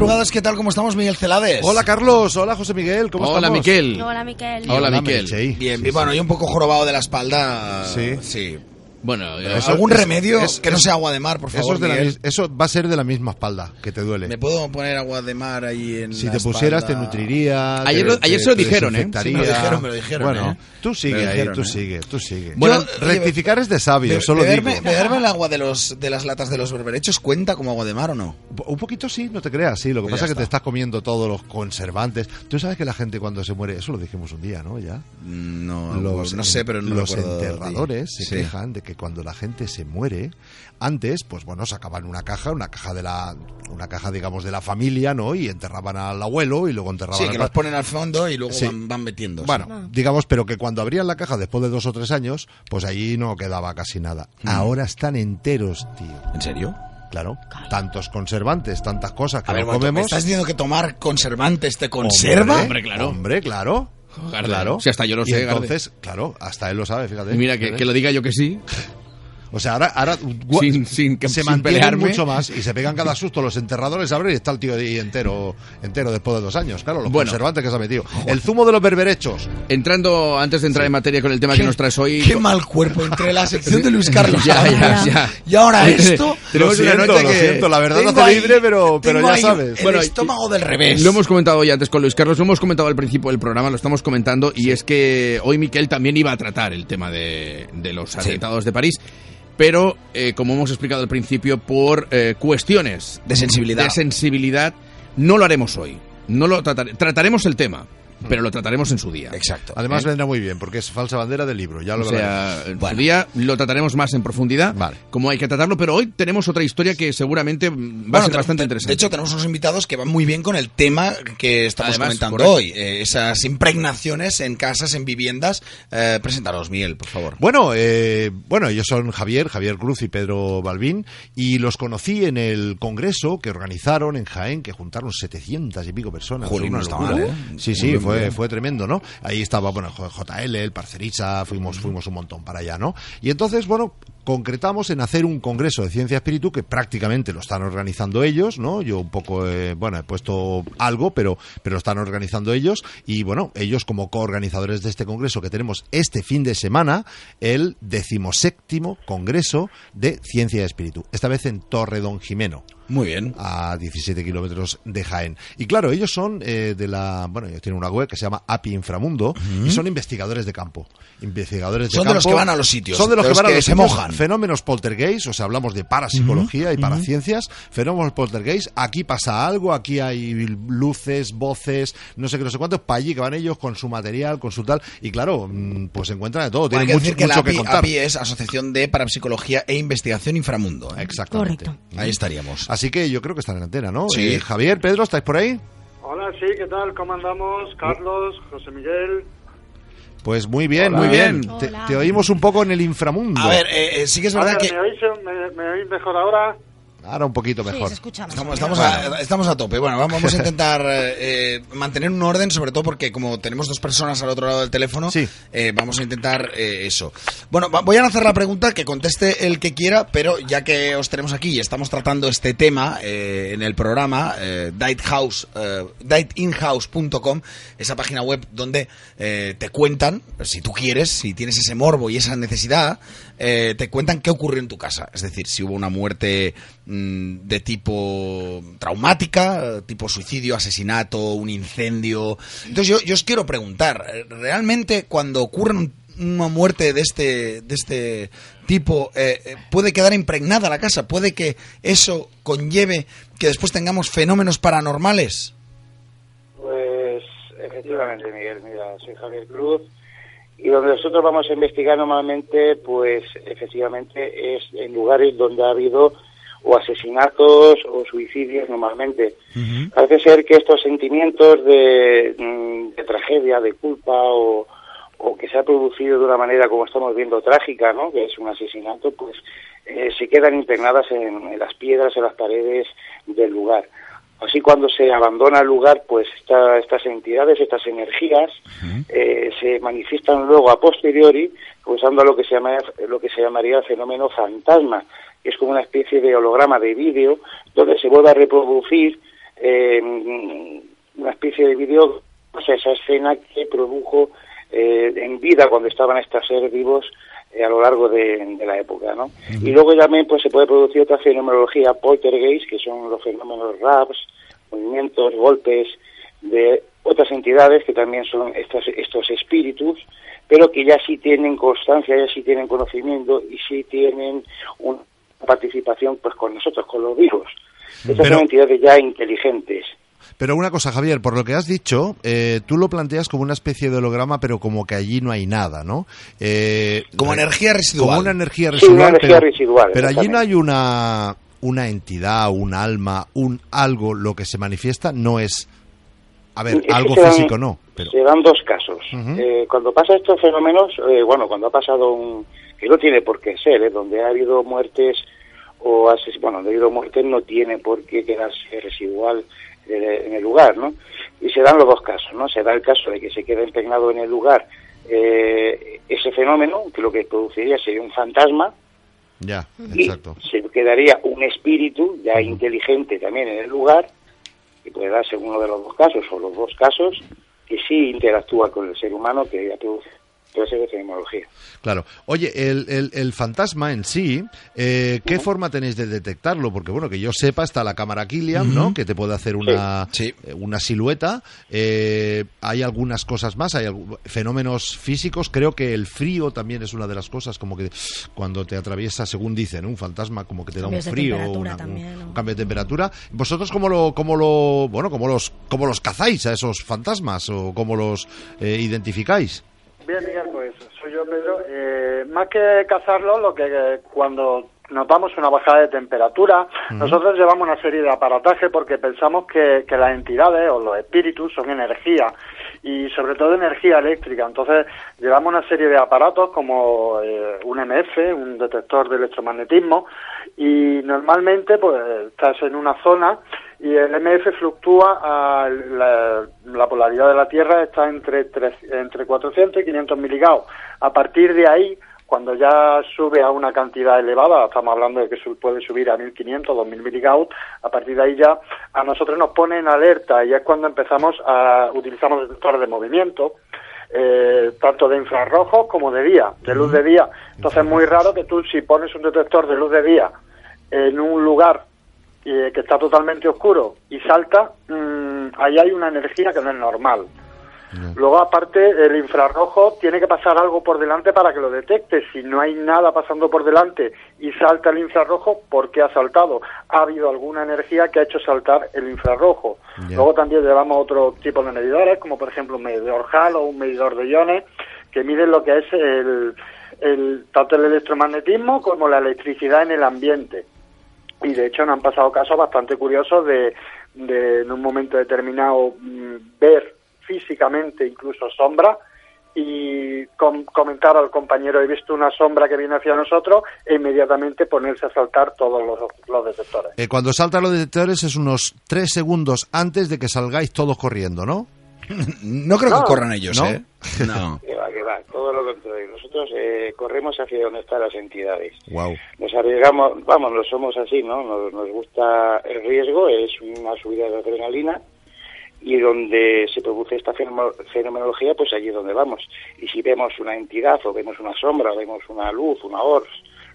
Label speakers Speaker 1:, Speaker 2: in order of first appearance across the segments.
Speaker 1: madrugadas, ¿qué tal? ¿Cómo estamos, Miguel Celades?
Speaker 2: Hola Carlos, hola José Miguel, ¿cómo
Speaker 3: Hola,
Speaker 2: estamos?
Speaker 3: Miquel.
Speaker 4: Hola, Miquel.
Speaker 3: Hola,
Speaker 2: Hola,
Speaker 3: Miquel.
Speaker 1: Bien,
Speaker 2: Sí,
Speaker 1: bien, bueno,
Speaker 2: sí.
Speaker 1: yo un poco jorobado de la espalda.
Speaker 2: Sí.
Speaker 1: Sí.
Speaker 3: Bueno, eh,
Speaker 1: ¿Algún
Speaker 2: es-
Speaker 1: remedio
Speaker 2: es-
Speaker 1: que no sea agua de mar, por
Speaker 2: Eso,
Speaker 1: favor,
Speaker 2: es de la
Speaker 1: Miguel?
Speaker 2: mis- eso va a ser de la misma espalda que te duele.
Speaker 1: ¿Me puedo poner agua de mar ahí en
Speaker 2: Si
Speaker 1: la
Speaker 2: te pusieras te nutriría.
Speaker 3: Ayer
Speaker 2: te-
Speaker 3: lo- ayer
Speaker 2: te-
Speaker 3: se lo dijeron, ¿eh?
Speaker 1: Sí, me lo dijeron, me lo dijeron,
Speaker 2: Bueno,
Speaker 1: ¿eh?
Speaker 2: tú sigue ahí,
Speaker 1: dijeron,
Speaker 2: tú
Speaker 1: ¿eh?
Speaker 2: sigue, tú sigue.
Speaker 3: Bueno,
Speaker 1: Yo-
Speaker 2: rectificar es de sabio,
Speaker 1: Be-
Speaker 2: solo
Speaker 1: beberme,
Speaker 2: digo.
Speaker 1: beberme el agua de, los, de las latas de los berberechos cuenta como agua de mar o no?
Speaker 2: Un poquito sí, no te creas, sí. Lo que
Speaker 1: Pues
Speaker 2: pasa es que te
Speaker 1: está.
Speaker 2: estás comiendo todos los conservantes. Tú sabes que la gente cuando se muere, eso lo dijimos un día, ¿no? Ya.
Speaker 1: Mm, No,
Speaker 2: los,
Speaker 1: no sé, pero no
Speaker 2: los enterradores se quejan de que cuando la gente se muere, antes, pues bueno, sacaban una caja, una caja de la, una caja, digamos, de la familia, ¿no? Y enterraban al abuelo y luego enterraban
Speaker 1: Sí,
Speaker 2: al
Speaker 1: que los ponen al fondo y luego
Speaker 2: Sí.
Speaker 1: van, van metiendo.
Speaker 2: Bueno,
Speaker 4: Ah.
Speaker 2: digamos, pero que cuando abrían la caja después de dos o tres años, pues allí no quedaba casi nada.
Speaker 1: Mm.
Speaker 2: Ahora están enteros, tío.
Speaker 1: ¿En serio?
Speaker 2: Claro, tantos conservantes, tantas cosas que
Speaker 1: A ver,
Speaker 2: no
Speaker 1: un momento, ¿me
Speaker 2: comemos.
Speaker 1: estás diciendo que tomar conservantes te conserva?
Speaker 3: Hombre, claro.
Speaker 2: Hombre, claro.
Speaker 3: Garde.
Speaker 2: Claro.
Speaker 3: Si hasta yo lo
Speaker 2: Y
Speaker 3: sé, Garde.
Speaker 2: entonces, claro, hasta él lo sabe, fíjate.
Speaker 3: y mira, que, que lo diga yo que sí.
Speaker 2: O sea, ahora, ahora
Speaker 3: Sin- sin que-
Speaker 2: se
Speaker 3: sin
Speaker 2: mantienen
Speaker 3: pelearme.
Speaker 2: mucho más y se pegan cada susto los enterradores, abren y está el tío ahí entero, entero después de dos años. Claro, los
Speaker 3: Bueno.
Speaker 2: conservantes que se ha metido. El zumo de los berberechos.
Speaker 3: Entrando, antes de entrar en materia con el tema que nos traes hoy...
Speaker 1: Qué mal cuerpo entre la sección de Luis Carlos
Speaker 3: Ya, ya, ya.
Speaker 1: y ahora esto.
Speaker 3: Tenemos
Speaker 2: Lo
Speaker 3: una
Speaker 2: siento,
Speaker 3: noche
Speaker 2: lo
Speaker 3: que-
Speaker 2: siento, la verdad no
Speaker 1: ahí-
Speaker 2: libre, pero, pero ya sabes.
Speaker 1: El
Speaker 3: Bueno,
Speaker 1: estómago del revés.
Speaker 3: Lo hemos comentado hoy antes con Luis Carlos, lo hemos comentado al principio del programa, lo estamos comentando, y es que hoy Miquel también iba a tratar el tema de, de los atentados de París, pero eh, como hemos explicado al principio, por eh, cuestiones
Speaker 1: De sensibilidad.
Speaker 3: de sensibilidad, no lo haremos hoy. No lo tratar- trataremos el tema, pero lo trataremos en su día.
Speaker 1: Exacto.
Speaker 2: Además
Speaker 3: ¿Eh?
Speaker 2: vendrá muy bien, porque es falsa bandera del libro, ya lo
Speaker 3: O sea, en
Speaker 1: Bueno.
Speaker 3: su día lo trataremos más en profundidad,
Speaker 2: Vale.
Speaker 3: como hay que tratarlo, pero hoy tenemos otra historia que seguramente mm, va a ser
Speaker 1: te-
Speaker 3: bastante
Speaker 1: de-
Speaker 3: interesante.
Speaker 1: De hecho, tenemos unos invitados que van muy bien con el tema que estamos
Speaker 3: Además,
Speaker 1: comentando
Speaker 3: correcto.
Speaker 1: hoy. eh, esas impregnaciones en casas, en viviendas. Eh, preséntalos, Miguel, por favor.
Speaker 2: Bueno, eh, bueno, ellos son Javier, Javier Cruz y Pedro Balbín, y los conocí en el congreso que organizaron en Jaén, que juntaron 700 y pico personas.
Speaker 1: Jolín, no está mal, ¿eh?
Speaker 2: Sí, sí, fue, fue tremendo, ¿no? Ahí estaba, bueno, J- JL, el Parcerisa, fuimos, fuimos un montón para allá, ¿no? Y entonces, bueno, concretamos en hacer un congreso de ciencia espíritu que prácticamente lo están organizando ellos, ¿no? Yo un poco, eh, bueno, he puesto algo, pero, pero lo están organizando ellos y bueno, ellos como coorganizadores de este congreso que tenemos este fin de semana, el decimoséptimo congreso de ciencia y espíritu, esta vez en Torre Don Jimeno
Speaker 1: Muy bien.
Speaker 2: a 17 kilómetros de Jaén. Y claro, ellos son eh, de la. Bueno, ellos tienen una web que se llama API Inframundo y son investigadores de campo. Investigadores de
Speaker 1: Son de
Speaker 2: campo.
Speaker 1: los que van a los sitios,
Speaker 2: Son de los
Speaker 1: de
Speaker 2: que van a
Speaker 1: que
Speaker 2: los
Speaker 1: se
Speaker 2: sitios.
Speaker 1: mojan.
Speaker 2: Fenómenos poltergeist, o sea, hablamos de parapsicología y paraciencias. Fenómenos poltergeist. Aquí pasa algo, aquí hay luces, voces, no sé qué, no sé cuántos. Para allí que van ellos con su material, con su tal. Y claro, mm, pues encuentran de todo.
Speaker 1: Bueno, hay
Speaker 2: Tienen
Speaker 1: que
Speaker 2: mucho,
Speaker 1: decir que la
Speaker 2: mucho que
Speaker 1: API,
Speaker 2: contar.
Speaker 1: API es Asociación de Parapsicología e Investigación Inframundo. ¿eh?
Speaker 2: Exactamente.
Speaker 4: Correcto.
Speaker 1: Ahí estaríamos.
Speaker 2: Así que yo creo que están en antena, ¿no?
Speaker 1: Sí.
Speaker 2: Eh, Javier, Pedro, ¿estáis por ahí?
Speaker 5: Hola, sí, ¿qué tal? ¿Cómo andamos? Carlos, José Miguel.
Speaker 2: Pues muy bien,
Speaker 5: Hola.
Speaker 2: muy bien. Te, te oímos un poco en el inframundo.
Speaker 1: A ver, eh, eh, sí que es verdad
Speaker 5: ver,
Speaker 1: que
Speaker 5: ¿me, oís, me, me oís mejor ahora?
Speaker 2: Ahora un poquito
Speaker 4: Sí,
Speaker 2: mejor.
Speaker 4: se escucha más.
Speaker 1: Estamos, estamos, a, estamos a tope. Bueno, vamos a intentar eh, mantener un orden, sobre todo porque como tenemos dos personas al otro lado del teléfono,
Speaker 2: Sí.
Speaker 1: eh, vamos a intentar eh, eso. Bueno, voy a lanzar la pregunta, que conteste el que quiera, pero ya que os tenemos aquí y estamos tratando este tema eh, en el programa, eh, Diethouse, eh, dietinhouse.com, esa página web donde eh, te cuentan, si tú quieres, si tienes ese morbo y esa necesidad, eh, te cuentan qué ocurrió en tu casa. Es decir, si hubo una muerte mm, de tipo traumática, tipo suicidio, asesinato, un incendio. Entonces yo, os quiero preguntar, ¿realmente cuando ocurre un- una muerte de este, de este tipo, eh, eh, puede quedar impregnada la casa? ¿Puede que eso conlleve que después tengamos fenómenos paranormales?
Speaker 5: Pues efectivamente, Miguel. Mira, soy Javier Cruz. Y donde nosotros vamos a investigar normalmente, pues efectivamente es en lugares donde ha habido o asesinatos o suicidios normalmente. Parece ser que estos sentimientos de, mm, de tragedia, de culpa o, o que se ha producido de una manera como estamos viendo trágica, ¿no? que es un asesinato, pues eh, se quedan impregnadas en, en las piedras, en las paredes del lugar. Así cuando se abandona el lugar, pues esta- estas entidades, estas energías, eh, se manifiestan luego a posteriori, usando lo que se llama lo que se llamaría el fenómeno fantasma, que es como una especie de holograma de vídeo donde se vuelve a reproducir eh, una especie de vídeo, o sea, esa escena que produjo eh, en vida cuando estaban estos seres vivos eh, a lo largo de, de la época, ¿no? Y luego también pues se puede producir otra fenomenología poltergeist, que son los fenómenos raps, movimientos, golpes de otras entidades que también son estos, estos espíritus, pero que ya sí tienen constancia, ya sí tienen conocimiento y sí tienen una participación pues con nosotros, con los vivos. Estas
Speaker 2: Pero-
Speaker 5: son entidades ya inteligentes.
Speaker 2: Pero una cosa, Javier, por lo que has dicho, eh, tú lo planteas como una especie de holograma, pero como que allí no hay nada, ¿no? Eh,
Speaker 1: Como energía residual.
Speaker 2: Como una energía
Speaker 5: Sí,
Speaker 2: residual.
Speaker 5: una energía
Speaker 2: pero,
Speaker 5: residual,
Speaker 2: Pero allí no hay una, una entidad, un alma, un algo, lo que se manifiesta no es... A ver,
Speaker 5: Es
Speaker 2: algo
Speaker 5: dan-
Speaker 2: físico no, pero...
Speaker 5: Se dan dos casos. Eh, cuando pasa estos fenómenos, eh, bueno, cuando ha pasado un... que no tiene por qué ser, ¿eh? donde ha habido muertes o ases- bueno, donde ha habido muertes no tiene por qué quedarse residual eh, en el lugar, ¿no? Y se dan los dos casos, ¿no? Se da el caso de que se queda impregnado en el lugar eh, ese fenómeno, que lo que produciría sería un fantasma,
Speaker 2: Ya,
Speaker 5: y
Speaker 2: exacto.
Speaker 5: se quedaría un espíritu ya inteligente también en el lugar, que puede darse uno de los dos casos o los dos casos, que sí interactúa con el ser humano que ya produce
Speaker 2: Claro. Oye, el, el- el fantasma en sí, eh, ¿qué forma tenéis de detectarlo? Porque, bueno, que yo sepa, está la cámara Killian, ¿no? Que te puede hacer una,
Speaker 1: Sí.
Speaker 2: eh, una silueta. Eh, hay algunas cosas más, hay fenómenos físicos. Creo que el frío también es una de las cosas, como que cuando te atriesa, según dicen, un fantasma como que te da un frío,
Speaker 4: temperatura
Speaker 2: una- un-
Speaker 4: también, ¿no?
Speaker 2: un cambio de temperatura. ¿Vosotros cómo lo, cómo lo, bueno, cómo los, cómo los cazáis a esos fantasmas o cómo los eh, identificáis?
Speaker 6: Bien, Miguel, pues soy yo, Pedro. Eh, más que cazarlo, lo que eh, cuando notamos una bajada de temperatura, nosotros llevamos una serie de aparataje porque pensamos que, que las entidades o los espíritus son energía y sobre todo energía eléctrica. Entonces llevamos una serie de aparatos como eh, un MF, un detector de electromagnetismo y normalmente pues estás en una zona y el MF fluctúa a la, la polaridad de la Tierra está entre tres- entre 400 y 500 miligaus. A partir de ahí, cuando ya sube a una cantidad elevada, estamos hablando de que puede subir a 1500, 2000 miligaus, a partir de ahí ya a nosotros nos pone en alerta y es cuando empezamos a utilizamos detectores de movimiento eh, tanto de infrarrojos como de día, de luz de día. Entonces es muy raro que tú si pones un detector de luz de día en un lugar eh, que está totalmente oscuro y salta, mm, ahí hay una energía que no es normal. Luego, aparte, el infrarrojo tiene que pasar algo por delante para que lo detecte. Si no hay nada pasando por delante y salta el infrarrojo, ¿por qué ha saltado? Ha habido alguna energía que ha hecho saltar el infrarrojo. Luego también llevamos otro tipo de medidores, como por ejemplo un medidor HAL o un medidor de iones, que miden lo que es el, el, tanto el electromagnetismo como la electricidad en el ambiente y de hecho nos han pasado casos bastante curiosos de, de en un momento determinado mm, ver físicamente incluso sombra y com- comentar al compañero he visto una sombra que viene hacia nosotros e inmediatamente ponerse a saltar todos los, los detectores.
Speaker 2: Eh, cuando saltan los detectores es unos tres segundos antes de que salgáis todos corriendo, ¿no?
Speaker 1: No creo
Speaker 6: No.
Speaker 1: que corran ellos,
Speaker 2: ¿No?
Speaker 1: ¿eh? No.
Speaker 5: Que va, que va, todo lo contrario. Nosotros eh, corremos hacia donde están las entidades.
Speaker 2: Wow.
Speaker 5: Nos arriesgamos, vamos, no somos así, ¿no? Nos, nos gusta el riesgo, es una subida de adrenalina y donde se produce esta fenome- fenomenología, pues allí es donde vamos. Y si vemos una entidad o vemos una sombra, o vemos una luz, una ors,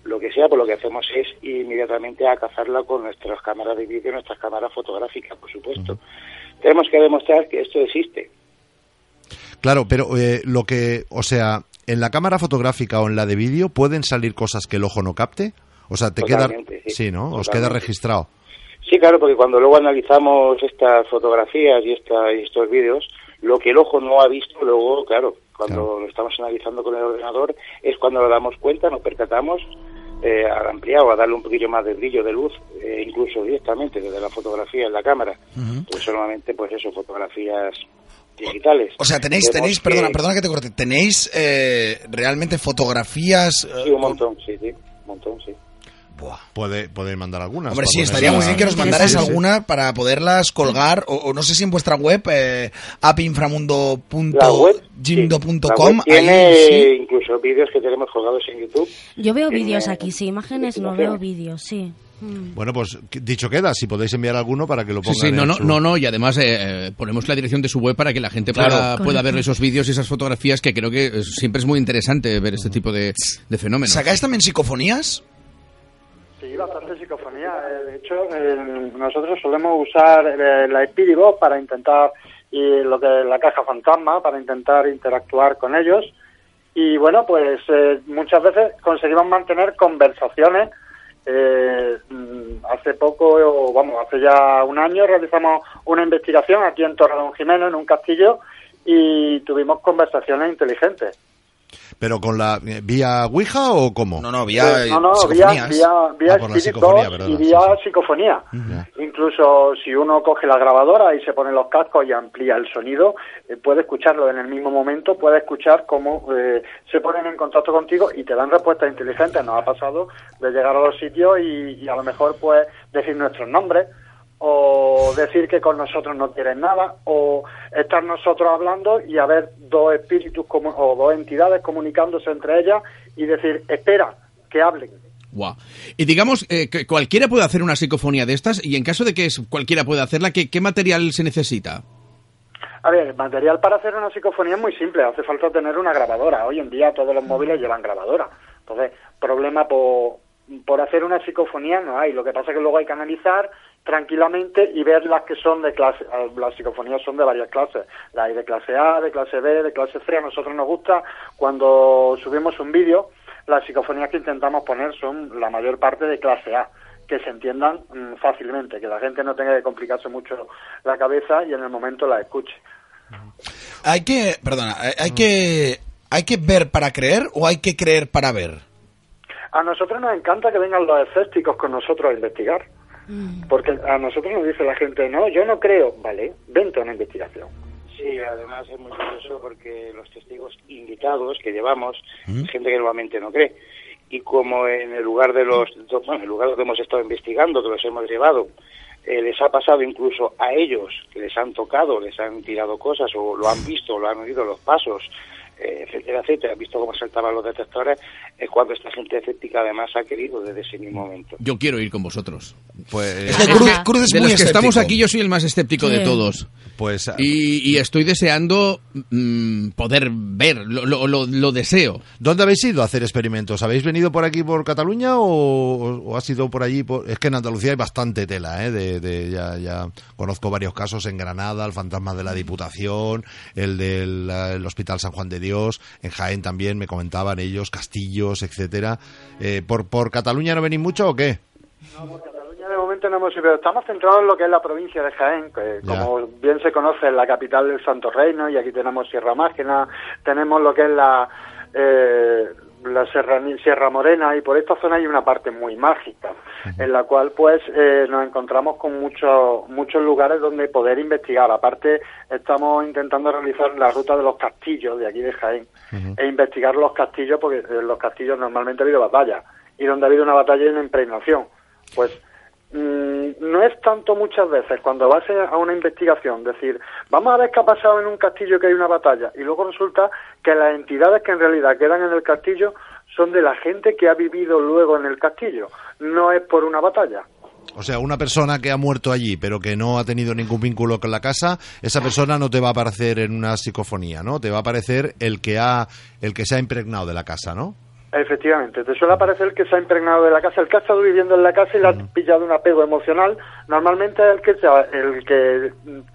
Speaker 5: lo que sea, pues lo que hacemos es ir inmediatamente a cazarla con nuestras cámaras de vídeo, nuestras cámaras fotográficas, por supuesto. Tenemos que demostrar que esto existe.
Speaker 2: Claro, pero eh, lo que, o sea, en la cámara fotográfica o en la de vídeo pueden salir cosas que el ojo no capte. O sea, te queda,
Speaker 5: sí.
Speaker 2: ¿no? Os queda registrado.
Speaker 5: Sí, claro, porque cuando luego analizamos estas fotografías y, esta, y estos vídeos, lo que el ojo no ha visto, luego, claro, cuando
Speaker 2: Claro.
Speaker 5: lo estamos analizando con el ordenador, es cuando nos damos cuenta, nos percatamos eh, al ampliar o a darle un poquillo más de brillo, de luz, eh, incluso directamente desde la fotografía en la cámara. Pues solamente, pues eso, fotografías digitales.
Speaker 1: O sea, tenéis, tenéis,
Speaker 5: que-
Speaker 1: perdona, perdona que te corte, tenéis eh, realmente fotografías. eh,
Speaker 5: Sí, un
Speaker 1: con-
Speaker 5: montón, sí, sí, un montón, sí.
Speaker 1: Buah.
Speaker 2: Puede, podéis mandar algunas.
Speaker 1: Hombre, sí, estaría muy bien que nos mandarais alguna para poderlas colgar, o, o no sé si en vuestra web, eh,
Speaker 5: web, sí. Tiene
Speaker 1: ahí sí.
Speaker 5: incluso vídeos que tenemos colgados en YouTube.
Speaker 4: Yo veo
Speaker 5: Tiene-
Speaker 4: vídeos aquí, sí, imágenes no veo vídeos, sí.
Speaker 2: Bueno, pues dicho queda, si podéis enviar alguno para que lo
Speaker 3: Sí,
Speaker 2: pongan
Speaker 3: sí, no,
Speaker 2: en
Speaker 3: no,
Speaker 2: su-
Speaker 3: no, no, y además eh, eh, ponemos la dirección de su web para que la gente pueda,
Speaker 1: Claro.
Speaker 3: pueda ver esos vídeos y esas fotografías que creo que eh, siempre es muy interesante ver este tipo de, de fenómenos.
Speaker 1: ¿Sacáis también psicofonías?
Speaker 6: Sí, bastante psicofonía. Eh, De hecho, eh, nosotros solemos usar eh, la Spirit para intentar, y lo que la caja fantasma, para intentar interactuar con ellos. Y bueno, pues muchas veces conseguimos mantener conversaciones. Eh, mm, hace poco, o vamos, hace ya un año realizamos una investigación aquí en Torre Don Jimeno, en un castillo, y tuvimos conversaciones inteligentes.
Speaker 2: ¿Pero con la eh, vía Ouija o cómo?
Speaker 1: No, no, vía
Speaker 6: Eh, no, no, vía, vía, vía
Speaker 2: Ah, por la
Speaker 6: Spirit
Speaker 2: psicofonía,
Speaker 6: y
Speaker 2: sí,
Speaker 6: vía
Speaker 2: sí.
Speaker 6: psicofonía.
Speaker 2: Ya.
Speaker 6: Incluso si uno coge la grabadora y se pone los cascos y amplía el sonido, eh, puede escucharlo en el mismo momento, puede escuchar cómo eh, se ponen en contacto contigo y te dan respuestas inteligentes. Nos ha pasado de llegar a los sitios y, y a lo mejor pues decir nuestros nombres o decir que con nosotros no quieren nada o estar nosotros hablando y haber dos espíritus como, o dos entidades comunicándose entre ellas y decir, espera, que hablen.
Speaker 3: Guau. Y digamos eh, que cualquiera puede hacer una psicofonía de estas y en caso de que cualquiera pueda hacerla, ¿qué, qué material se necesita?
Speaker 6: A ver, el material para hacer una psicofonía es muy simple, hace falta tener una grabadora. Hoy en día todos los móviles llevan grabadora. Entonces, problema por, por hacer una psicofonía no hay. Lo que pasa es que luego hay que analizar tranquilamente y ver las que son de clase. eh, Las psicofonías son de varias clases. Las hay de clase A, de clase B, de clase C. A nosotros nos gusta cuando subimos un vídeo, las psicofonías que intentamos poner son la mayor parte de clase A que se entiendan mm, fácilmente, que la gente no tenga que complicarse mucho la cabeza y en el momento la escuche.
Speaker 1: Hay que, perdona, hay- hay que, hay que ver para creer o hay que creer para ver.
Speaker 6: A nosotros nos encanta que vengan los escépticos con nosotros a investigar. Porque a nosotros nos dice la gente, no, yo no creo. Vale, vente a una investigación.
Speaker 5: Sí, además es muy curioso porque los testigos invitados que llevamos, es gente que normalmente no cree. Y como en el lugar de los, bueno, en el lugar donde hemos estado investigando, que los hemos llevado, eh, les ha pasado incluso a ellos, que les han tocado, les han tirado cosas o lo han visto, lo han oído los pasos, eh, etcétera, etcétera, han visto cómo saltaban los detectores, es cuando esta gente escéptica además ha querido desde ese mismo momento.
Speaker 3: Yo quiero ir con vosotros.
Speaker 2: Pues,
Speaker 1: Es que Cruz, Cruz es
Speaker 3: de
Speaker 1: muy
Speaker 3: los que estamos aquí, yo soy el más escéptico de todos.
Speaker 2: pues
Speaker 3: Y, y estoy deseando mm, poder ver, lo, lo- lo- lo deseo.
Speaker 2: ¿Dónde habéis ido a hacer experimentos? ¿Habéis venido por aquí, por Cataluña, o, o ha sido por allí? por- Es que en Andalucía hay bastante tela, ¿eh? De, de- ya, ya conozco varios casos en Granada, el fantasma de la Diputación, el del el Hospital San Juan de Dios, en Jaén también me comentaban ellos, castillos, etcétera. Eh, ¿por, ¿Por Cataluña no venís mucho o qué?
Speaker 6: Cataluña de hemos ido, estamos centrados en lo que es la provincia de Jaén, que
Speaker 2: Ya.
Speaker 6: como bien se conoce es la capital del Santo Reino y aquí tenemos Sierra Mágina, tenemos lo que es la eh, la Sierra, Sierra Morena y por esta zona hay una parte muy mágica en la cual pues eh, nos encontramos con muchos muchos lugares donde poder investigar. Aparte estamos intentando realizar la ruta de los castillos de aquí de Jaén e investigar los castillos porque en los castillos normalmente ha habido batallas y donde ha habido una batalla y una impregnación. Pues no es tanto muchas veces cuando vas a una investigación decir, vamos a ver qué ha pasado en un castillo que hay una batalla y luego resulta que las entidades que en realidad quedan en el castillo son de la gente que ha vivido luego en el castillo, no es por una batalla.
Speaker 2: O sea, una persona que ha muerto allí, pero que no ha tenido ningún vínculo con la casa, esa persona no te va a aparecer en una psicofonía, ¿no? Te va a aparecer el que ha, el que se ha impregnado de la casa, ¿no?
Speaker 6: Efectivamente, te suele aparecer el que se ha impregnado de la casa, el que ha estado viviendo en la casa y le ha pillado un apego emocional. Normalmente es el que, se, el que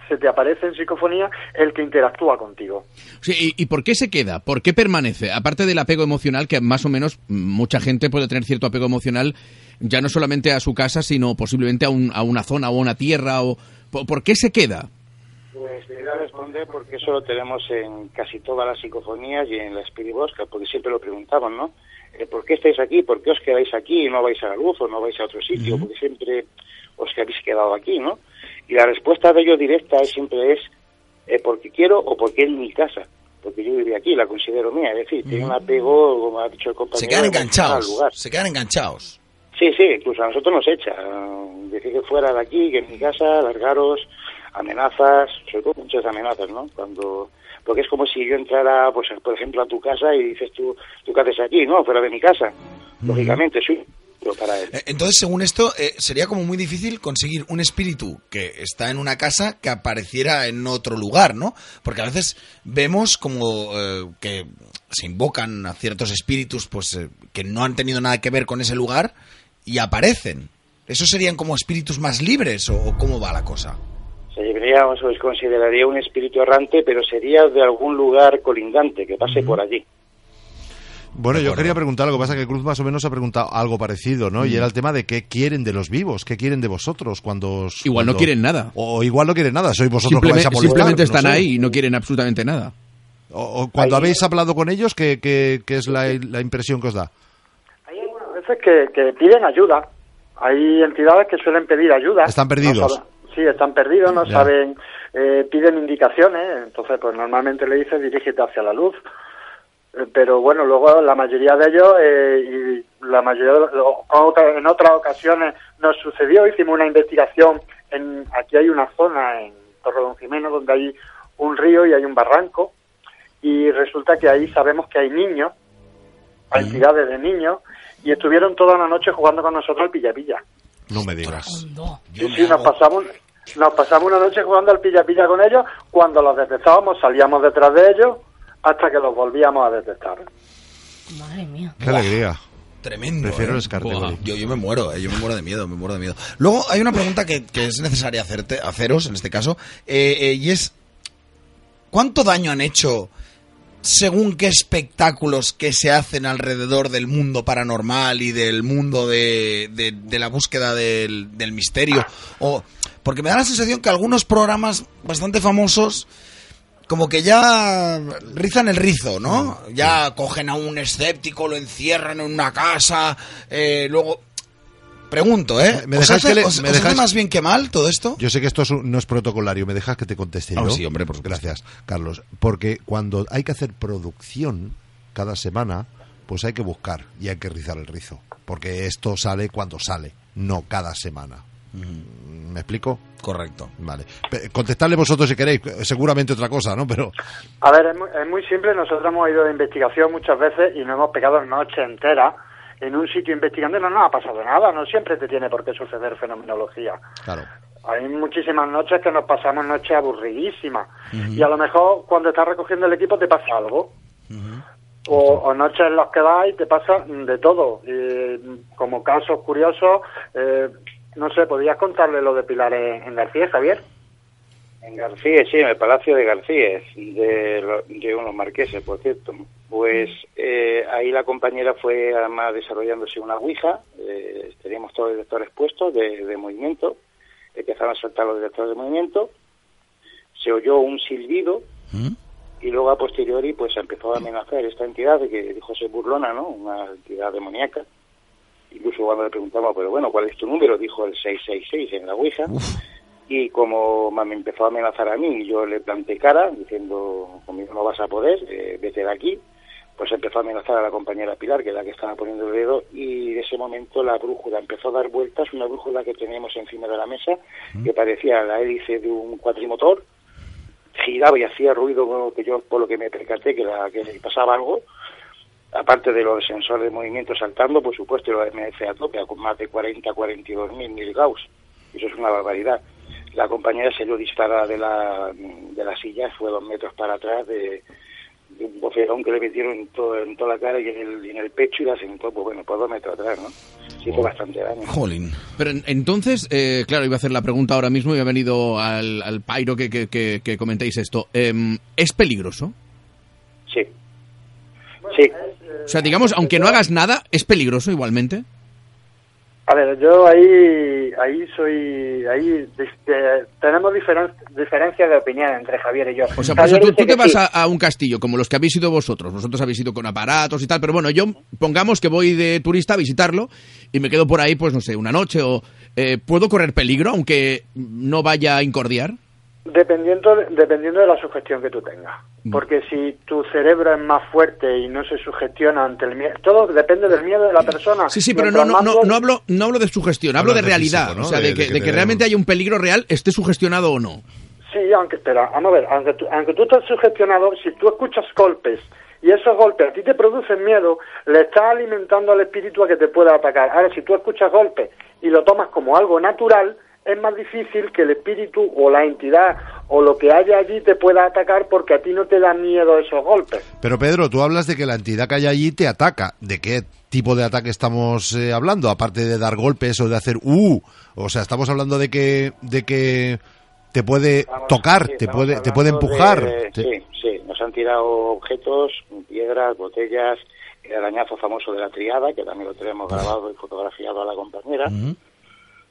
Speaker 6: se te aparece en psicofonía, el que interactúa contigo.
Speaker 3: Sí, ¿y, y por qué se queda? ¿Por qué permanece? Aparte del apego emocional, que más o menos mucha gente puede tener cierto apego emocional, ya no solamente a su casa, sino posiblemente a, un- a una zona o a una tierra. O, ¿por, por qué se queda?
Speaker 5: Pues te voy a responder porque eso lo tenemos en casi todas las psicofonías y en la Spirit Box, porque siempre lo preguntaban, ¿no? Eh, ¿Por qué estáis aquí? ¿Por qué os quedáis aquí y no vais a la luz o no vais a otro sitio? Porque siempre os habéis quedado aquí, ¿no? Y la respuesta de ellos directa es, siempre es eh, porque quiero o porque es mi casa. Porque yo vivía aquí, la considero mía. Es decir, tiene un apego, como ha dicho el compañero,
Speaker 1: Se quedan enganchados.
Speaker 5: lugar.
Speaker 1: Se quedan enganchados.
Speaker 5: Sí, sí, incluso a nosotros nos echa. eh, Decir que fuera de aquí, que en mi casa, largaros, amenazas, sobre todo muchas amenazas, ¿no? Cuando Porque es como si yo entrara, pues por ejemplo, a tu casa y dices tú, ¿tú qué haces aquí? No, fuera de mi casa. Lógicamente, soy para él.
Speaker 1: Eh, Entonces, según esto, eh, sería como muy difícil conseguir un espíritu que está en una casa que apareciera en otro lugar, ¿no? Porque a veces vemos como eh, que se invocan a ciertos espíritus pues eh, que no han tenido nada que ver con ese lugar y aparecen. ¿Esos serían como espíritus más libres o, o cómo va la cosa?
Speaker 5: Se llevaría, o se consideraría un espíritu errante, pero sería de algún lugar colindante que pase por allí.
Speaker 2: Bueno, yo quería preguntar algo, pasa que Cruz más o menos ha preguntado algo parecido, ¿no? Y era el tema de qué quieren de los vivos, qué quieren de vosotros cuando... os-
Speaker 3: Igual no
Speaker 2: cuando-
Speaker 3: quieren nada.
Speaker 2: O igual no quieren nada, sois vosotros que vais
Speaker 3: Simplemente,
Speaker 2: a molestar.
Speaker 3: simplemente
Speaker 2: no
Speaker 3: están
Speaker 2: sé.
Speaker 3: ahí y no quieren absolutamente nada.
Speaker 2: O, o cuando
Speaker 5: Ahí-
Speaker 2: habéis hablado con ellos, ¿qué, qué- qué es la, la impresión que os da?
Speaker 6: Hay algunas veces que, que piden ayuda. Hay entidades que suelen pedir ayuda.
Speaker 2: Están perdidos.
Speaker 6: No sí, están perdidos, no
Speaker 2: Ya.
Speaker 6: saben, eh, piden indicaciones. Entonces, pues normalmente le dices dirígete hacia la luz. Eh, Pero bueno, luego la mayoría de ellos, eh, y la mayoría de los- en otras ocasiones nos sucedió, hicimos una investigación, en, aquí hay una zona en Torredonjimeno donde hay un río y hay un barranco, y resulta que ahí sabemos que hay niños, hay entidades de niños, y estuvieron toda la noche jugando con nosotros al pilla-pilla.
Speaker 2: No me digas.
Speaker 1: Yo
Speaker 6: Sí, sí, nos pasamos, nos pasamos una noche jugando al pilla-pilla con ellos, cuando los detectábamos salíamos detrás de ellos hasta que los volvíamos a detectar.
Speaker 4: Madre mía.
Speaker 2: Qué alegría.
Speaker 1: Tremendo.
Speaker 2: Prefiero
Speaker 1: ¿eh? Yo, yo me muero, eh, yo me muero de miedo, me muero de miedo. Luego hay una pregunta que, que es necesaria hacerte, haceros en este caso, eh, eh, y es ¿cuánto daño han hecho según qué espectáculos que se hacen alrededor del mundo paranormal y del mundo de, de- de la búsqueda del, del misterio? O porque me da la sensación que algunos programas bastante famosos como que ya rizan el rizo, ¿no? Ya cogen a un escéptico, lo encierran en una casa, eh, luego... Pregunto, ¿eh?
Speaker 2: ¿Me
Speaker 1: ¿Os
Speaker 2: dejáis
Speaker 1: hace,
Speaker 2: que le-
Speaker 1: os-
Speaker 2: me
Speaker 1: os hace más bien que mal todo esto?
Speaker 2: Yo sé que esto es un- no es protocolario, me dejas que te conteste
Speaker 1: Ah,
Speaker 2: yo.
Speaker 1: sí, hombre, por supuesto.
Speaker 2: Gracias, Carlos. Porque cuando hay que hacer producción cada semana, pues hay que buscar y hay que rizar el rizo. Porque esto sale cuando sale, no cada semana. ¿Me explico?
Speaker 1: Correcto.
Speaker 2: Vale. Contestadle vosotros si queréis, seguramente otra cosa, ¿no? Pero
Speaker 6: A ver, es muy, es muy simple. Nosotros hemos ido de investigación muchas veces y nos hemos pegado noche entera en un sitio investigando y no nos ha pasado nada. No siempre te tiene por qué suceder fenomenología.
Speaker 2: claro.
Speaker 6: Hay muchísimas noches que nos pasamos noches aburridísimas. Y a lo mejor cuando estás recogiendo el equipo te pasa algo. o, o noches en las que vas y te pasa de todo. Y, como casos curiosos, eh, no sé, ¿podrías contarle lo de Pilar en, García, Javier?
Speaker 5: En García, sí, en el Palacio de García, de, de unos marqueses, por cierto. Pues eh, ahí la compañera fue además desarrollándose una ouija, eh, teníamos todos los directores puestos de, de movimiento, empezaron a saltar los directores de movimiento, se oyó un silbido
Speaker 1: ¿Mm?
Speaker 5: y luego a posteriori pues empezó a amenazar esta entidad de que dijo ser burlona, ¿no? Una entidad demoníaca. Incluso cuando le preguntamos, pero bueno, ¿cuál es tu número? Dijo el 666 en la ouija. Y como me empezó a amenazar a mí, yo le planté cara diciendo, conmigo no vas a poder, eh, vete de aquí, pues empezó a amenazar a la compañera Pilar, que es la que estaba poniendo el dedo, y en ese momento la brújula empezó a dar vueltas, una brújula que teníamos encima de la mesa, que parecía la hélice de un cuatrimotor, giraba y hacía ruido que yo, por lo que me percaté, que, la, que pasaba algo, aparte de los sensores de movimiento saltando, por supuesto, y los MF a tope, con más de 40, 42 mil mil Gauss. Eso es una barbaridad. La compañera salió disparada de la, de la silla, fue dos metros para atrás de, de un bofetón que le metieron en, todo, en toda la cara y en el, en el pecho y la sentó, pues bueno, pues dos metros atrás, ¿no? Sí, fue bastante daño.
Speaker 1: Jolín.
Speaker 3: Pero en- entonces, eh, claro, iba a hacer la pregunta ahora mismo y ha venido al, al pairo que, que, que- que comentéis esto. Em, ¿Es peligroso?
Speaker 5: Sí.
Speaker 3: O sea, digamos, aunque no hagas nada, ¿es peligroso igualmente?
Speaker 6: A ver, yo ahí, ahí soy, ahí de- tenemos diferen, diferencia de opinión entre Javier y yo.
Speaker 3: O sea,
Speaker 6: Javier
Speaker 3: tú, te vas
Speaker 6: sí.
Speaker 3: a, a un castillo como los que habéis ido vosotros. Vosotros habéis ido con aparatos y tal, pero bueno, yo pongamos que voy de turista a visitarlo y me quedo por ahí, pues no sé, una noche o... eh, ¿Puedo correr peligro aunque no vaya a incordiar?
Speaker 6: Dependiendo, dependiendo de la sugestión que tú tengas.
Speaker 3: Mm.
Speaker 6: Porque si tu cerebro es más fuerte y no se sugestiona ante el miedo, todo depende del miedo de la persona.
Speaker 3: Sí, sí, pero no, no, no, no hablo, no hablo de sugestión, hablo de realidad.
Speaker 2: físico, ¿no?
Speaker 3: O sea,
Speaker 2: De-
Speaker 3: de, que,
Speaker 2: de que
Speaker 3: de que
Speaker 2: te-
Speaker 3: realmente haya un peligro real, esté sugestionado o no.
Speaker 6: Sí, aunque, espera, vamos a ver, aunque tú, aunque tú estés sugestionado, si tú escuchas golpes y esos golpes a ti te producen miedo, le estás alimentando al espíritu a que te pueda atacar. Ahora, si tú escuchas golpes y lo tomas como algo natural, es más difícil que el espíritu o la entidad o lo que haya allí te pueda atacar porque a ti no te da miedo esos golpes.
Speaker 2: Pero Pedro, tú hablas de que la entidad que hay allí te ataca. ¿De qué tipo de ataque estamos eh, hablando? Aparte de dar golpes o de hacer uh, o sea, estamos hablando de que de que te puede
Speaker 5: Estamos-
Speaker 2: tocar,
Speaker 5: sí,
Speaker 2: te puede te puede empujar.
Speaker 5: de-
Speaker 2: te-
Speaker 5: Sí, sí, nos han tirado objetos, piedras, botellas, el arañazo famoso de la triada, que también lo tenemos grabado y fotografiado a la compañera.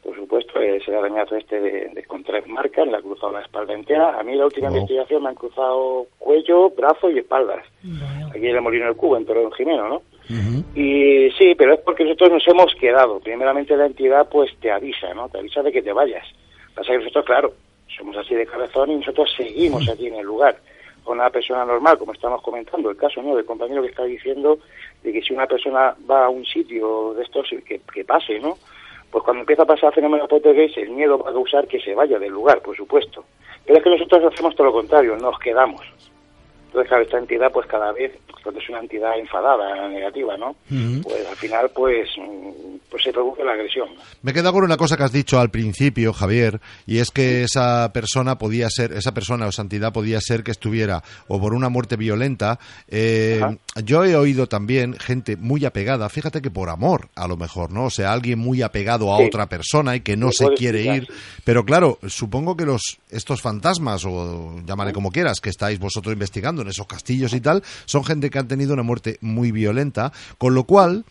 Speaker 5: Por supuesto, es el arañazo este de, de con tres marcas, le ha cruzado la espalda entera. A mí la última investigación me han cruzado cuello, brazo y espaldas. Aquí en el Molino del Cubo, en Torreón Jimeno, ¿no? Y sí, pero es porque nosotros nos hemos quedado. Primeramente la entidad pues te avisa, ¿no? Te avisa de que te vayas. Pasa que nosotros, claro, somos así de cabezón y nosotros seguimos aquí en el lugar. Con una persona normal, como estamos comentando, el caso, ¿no? Del compañero que está diciendo de que si una persona va a un sitio de estos, que, que pase, ¿no? Pues cuando empieza a pasar fenómeno poltergeist, el miedo va a causar que se vaya del lugar, por supuesto. Pero es que nosotros hacemos todo lo contrario, nos quedamos. Entonces, claro, esta entidad, pues cada vez, cuando es una entidad enfadada, negativa, ¿no? Pues al final, pues, pues se produce la agresión.
Speaker 2: Me he quedado con una cosa que has dicho al principio, Javier, y es que esa persona podía ser, esa persona o santidad podía ser que estuviera o por una muerte violenta. eh, yo he oído también gente muy apegada, fíjate que por amor, a lo mejor, ¿no? O sea, alguien muy apegado a
Speaker 5: Sí.
Speaker 2: otra persona y que no
Speaker 5: Se
Speaker 2: quiere
Speaker 5: explicar,
Speaker 2: ir.
Speaker 5: sí.
Speaker 2: Pero claro, supongo que los estos fantasmas, o llámale como quieras, que estáis vosotros investigando esos castillos y tal, son gente que han tenido una muerte muy violenta, con lo cual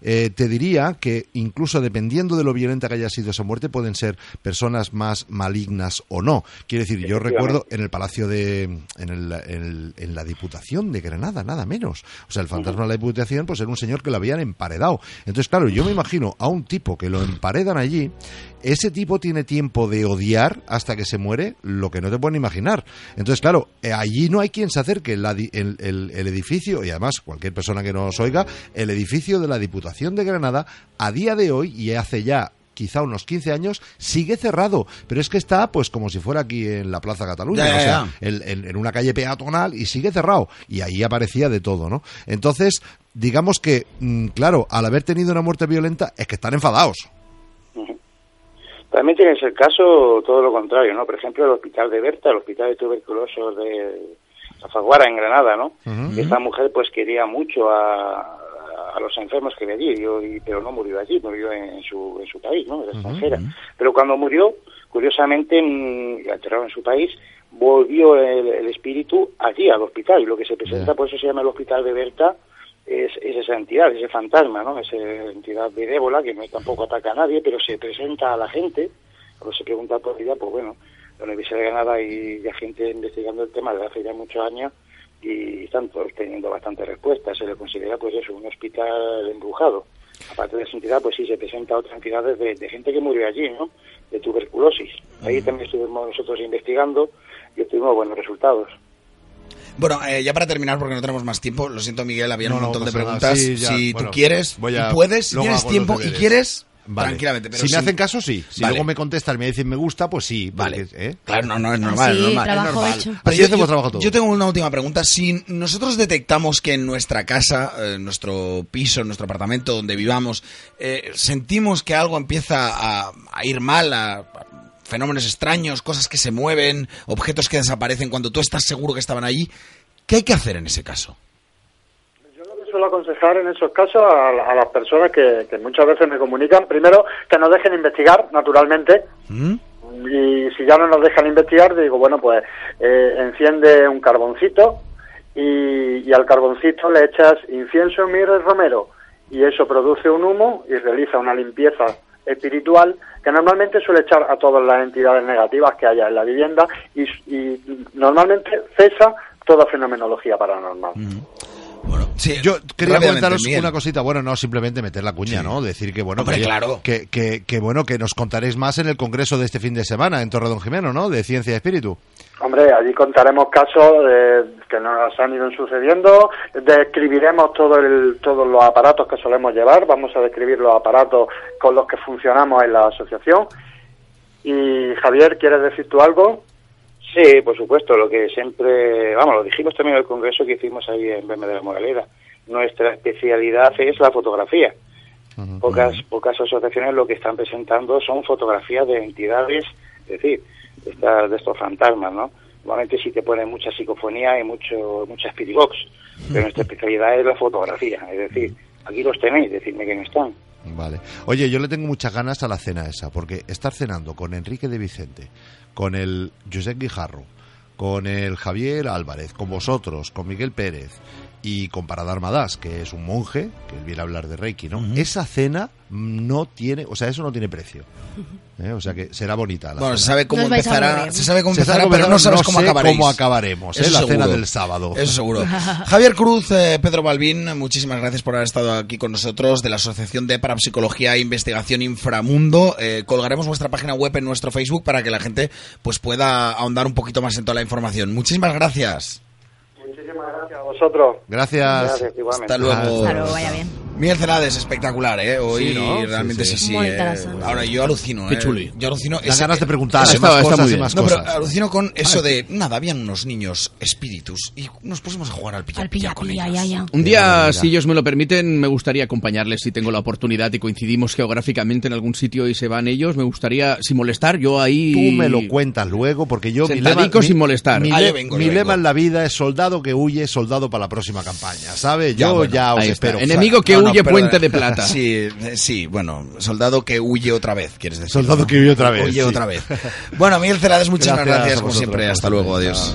Speaker 2: eh, te diría que incluso dependiendo de lo violenta que haya sido esa muerte, pueden ser personas más malignas o no. Quiero decir, yo recuerdo en el Palacio de. En, el- el- en la Diputación de Granada, nada menos. O sea, el fantasma de la Diputación, pues era un señor que lo habían emparedado. Entonces, claro, yo me imagino a un tipo que lo emparedan allí. Ese tipo tiene tiempo de odiar hasta que se muere, lo que no te pueden imaginar. Entonces, claro, eh, allí no hay quien se acerque. La di- el, el- el edificio, y además cualquier persona que nos oiga, el edificio de la Diputación de Granada, a día de hoy, y hace ya quizá unos 15 años, sigue cerrado. Pero es que está, pues, como si fuera aquí en la Plaza Cataluña,
Speaker 1: Ya, ya,
Speaker 2: o sea, en, en- en una calle peatonal y sigue cerrado. Y ahí aparecía de todo, ¿no? Entonces, digamos que, mm, claro, al haber tenido una muerte violenta, es que están enfadados.
Speaker 5: También tienes el caso todo lo contrario, ¿no? Por ejemplo, el hospital de Berta, el hospital de tuberculosos de Zafaguara, en Granada, ¿no? Esta mujer, pues, quería mucho a, a los enfermos que le dio, y, pero no murió allí, murió en su, en su país, ¿no? Era extranjera. Pero cuando murió, curiosamente, mm, la enterraron en su país, volvió el, el espíritu allí, al hospital, y lo que se presenta, por eso se llama el hospital de Berta, es, es esa entidad, ese fantasma, ¿no? Esa entidad benévola que no tampoco ataca a nadie, pero se presenta a la gente. Cuando se pregunta por ella, pues bueno, la Universidad de Granada y ya gente investigando el tema desde hace ya muchos años y están todos teniendo bastantes respuestas. Se le considera, pues eso, un hospital embrujado. Aparte de esa entidad, pues sí, se presenta a otras entidades de, de gente que murió allí, ¿no? De tuberculosis. Ahí también estuvimos nosotros investigando y obtuvimos buenos resultados.
Speaker 1: Bueno, eh, ya para terminar, porque no tenemos más tiempo, lo siento Miguel, había
Speaker 2: No,
Speaker 1: un
Speaker 2: no
Speaker 1: montón de preguntas.
Speaker 2: Sí, ya,
Speaker 1: si
Speaker 2: bueno,
Speaker 1: tú quieres
Speaker 2: voy a-
Speaker 1: y puedes, si tienes tiempo y quieres,
Speaker 2: Vale.
Speaker 1: tranquilamente. Pero
Speaker 2: si me hacen caso, sí. Si
Speaker 1: Vale.
Speaker 2: luego me contestan y me dicen me gusta, pues sí.
Speaker 1: Vale.
Speaker 2: porque, ¿eh?
Speaker 1: Claro, no, no, es normal.
Speaker 4: Así,
Speaker 1: es normal, es
Speaker 4: trabajo
Speaker 1: normal.
Speaker 4: hecho.
Speaker 2: Así
Speaker 1: yo,
Speaker 2: hacemos
Speaker 1: yo-
Speaker 2: trabajo todos.
Speaker 1: yo tengo una última pregunta. Si nosotros detectamos que en nuestra casa, eh, en nuestro piso, en nuestro apartamento donde vivamos, eh, sentimos que algo empieza a, a ir mal, a, a fenómenos extraños, cosas que se mueven, objetos que desaparecen cuando tú estás seguro que estaban allí, ¿qué hay que hacer en ese caso?
Speaker 6: Suelo aconsejar en esos casos a, a las personas que, que muchas veces me comunican, primero, que nos dejen investigar, naturalmente,
Speaker 1: ¿Mm?
Speaker 6: y si ya no nos dejan investigar, digo, bueno, pues eh, enciende un carboncito y, y al carboncito le echas incienso, mirra y romero, y eso produce un humo y realiza una limpieza espiritual que normalmente suele echar a todas las entidades negativas que haya en la vivienda y, y normalmente cesa toda fenomenología paranormal.
Speaker 1: Bueno, sí,
Speaker 2: Yo quería comentaros una cosita, bueno, no simplemente meter la cuña,
Speaker 1: Sí.
Speaker 2: ¿no? Decir que bueno,
Speaker 1: Hombre,
Speaker 2: que,
Speaker 1: claro.
Speaker 2: que, que, que, bueno, que nos contaréis más en el congreso de este fin de semana en Torredón Jimeno, ¿no? De Ciencia y Espíritu.
Speaker 6: Hombre, allí contaremos casos eh, que nos han ido sucediendo, describiremos todo el, todos los aparatos que solemos llevar, vamos a describir los aparatos con los que funcionamos en la asociación. Y Javier, ¿quieres decir tú algo?
Speaker 5: Sí, por supuesto, lo que siempre, vamos, lo dijimos también en el congreso que hicimos ahí en BM de la Moralera. Nuestra especialidad es la fotografía. Pocas, pocas asociaciones lo que están presentando son fotografías de entidades, es decir, estas- de estos fantasmas, ¿no? Normalmente sí te ponen mucha psicofonía y mucho, mucha spirit box, pero nuestra especialidad es la fotografía, es decir, aquí los tenéis, decidme quién están.
Speaker 2: Vale. Oye, yo le tengo muchas ganas a la cena esa, porque estar cenando con Enrique de Vicente, con el Josep Guijarro, con el Javier Álvarez, con vosotros, con Miguel Pérez y con Paradar Madás, que es un monje, que él viene a hablar de Reiki, ¿no? Esa cena no tiene, o sea, eso no tiene precio. ¿eh? O sea que será bonita la
Speaker 1: Bueno, se sabe cómo empezará,
Speaker 4: aburrir.
Speaker 1: se sabe cómo empezará, pero no sabes cómo
Speaker 2: sé
Speaker 1: acabaréis.
Speaker 2: cómo acabaremos, ¿eh?
Speaker 1: Eso
Speaker 2: la cena
Speaker 1: seguro.
Speaker 2: del sábado.
Speaker 1: Eso seguro. Javier Cruz, eh, Pedro Balbín, muchísimas gracias por haber estado aquí con nosotros de la Asociación de Parapsicología e Investigación Inframundo. Eh, colgaremos vuestra página web en nuestro Facebook para que la gente pues pueda ahondar un poquito más en toda la información. Muchísimas gracias.
Speaker 6: Muchísimas gracias a vosotros.
Speaker 2: Gracias.
Speaker 1: Hasta luego.
Speaker 4: Hasta luego, vaya bien.
Speaker 1: Miguel Celades, espectacular, ¿eh? Hoy
Speaker 2: Sí, ¿no?
Speaker 1: realmente sí,
Speaker 2: Sí,
Speaker 1: sí.
Speaker 2: sí.
Speaker 1: Eh. Ahora yo alucino,
Speaker 3: Qué
Speaker 1: ¿eh?
Speaker 3: chuli.
Speaker 1: Yo alucino. Ese-
Speaker 2: ganas de preguntar
Speaker 1: ese-
Speaker 3: Está-
Speaker 2: más
Speaker 3: está
Speaker 2: cosas
Speaker 3: muy bien.
Speaker 2: más
Speaker 1: No, pero
Speaker 2: cosas.
Speaker 1: alucino con eso de, nada, habían unos niños espíritus y nos pusimos a jugar al pilla
Speaker 4: Al pilla,
Speaker 1: con
Speaker 4: pilla,
Speaker 1: ellos.
Speaker 4: ya, ya.
Speaker 3: Un día, si ellos me lo permiten, me gustaría acompañarles si tengo la oportunidad y coincidimos geográficamente en algún sitio y se van ellos. Me gustaría, sin molestar, yo ahí.
Speaker 2: Tú me lo cuentas luego, porque yo...
Speaker 3: Sentadico
Speaker 2: mi-
Speaker 3: sin molestar.
Speaker 2: Mi, le-
Speaker 1: vengo,
Speaker 2: mi lema
Speaker 1: vengo.
Speaker 2: en la vida es soldado que huye, soldado para la próxima campaña, ¿sabes?
Speaker 1: Ya,
Speaker 2: Yo
Speaker 1: bueno,
Speaker 2: ya os espero.
Speaker 3: Enemigo que
Speaker 1: no,
Speaker 3: huye,
Speaker 1: perdona.
Speaker 3: puente de plata.
Speaker 1: Sí, sí, bueno, soldado que huye otra vez, quieres decir.
Speaker 2: Soldado
Speaker 1: ¿no?
Speaker 2: que huye otra vez,
Speaker 1: Huye
Speaker 2: sí.
Speaker 1: otra vez. Bueno, Miguel Celades, muchísimas
Speaker 2: Gracias
Speaker 1: gracias, como
Speaker 2: vosotros.
Speaker 1: siempre. Hasta luego, adiós.